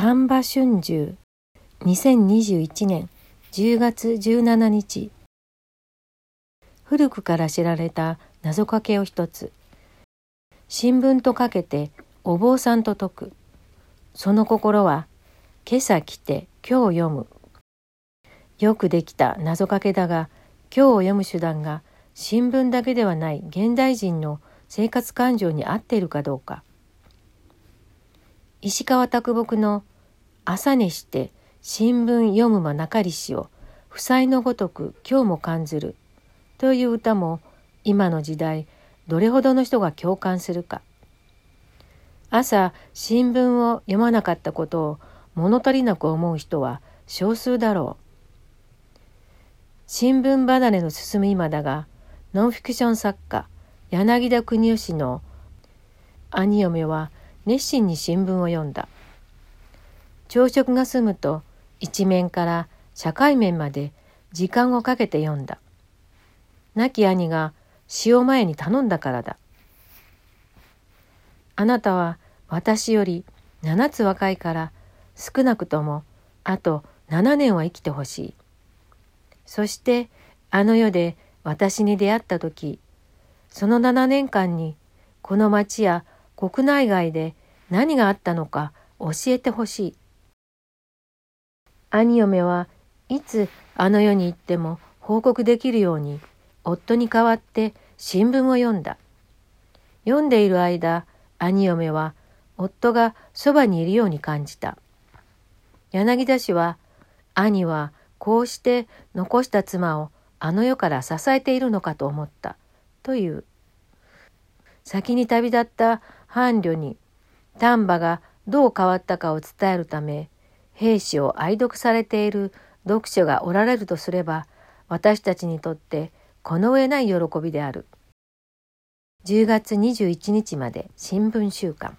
丹波春秋2021年10月17日。古くから知られた謎かけを一つ。新聞とかけてお坊さんと解く。その心は今朝来て今日読む。よくできた謎かけだが今日を読む手段が新聞だけではない現代人の生活感情に合っているかどうか。石川啄木の朝寝して新聞読むまなかりしを負債のごとく今日も感ずるという歌も今の時代どれほどの人が共感するか。朝新聞を読まなかったことを物足りなく思う人は少数だろう。新聞離れの進む今だがノンフィクション作家柳田国義の兄嫁は熱心に新聞を読んだ。朝食が済むと一面から社会面まで時間をかけて読んだ。亡き兄が死を前に頼んだからだ。あなたは私より7つ若いから少なくともあと7年は生きてほしい。そしてあの世で私に出会った時その7年間にこの町や国内外で何があったのか教えてほしい。兄嫁はいつあの世に行っても報告できるように夫に代わって新聞を読んだ。読んでいる間兄嫁は夫がそばにいるように感じた。柳田氏は兄はこうして残した妻をあの世から支えているのかと思ったという。先に旅立った伴侶に丹波がどう変わったかを伝えるため兵士を愛読されている読書がおられるとすれば私たちにとってこの上ない喜びである。10月21日まで新聞週間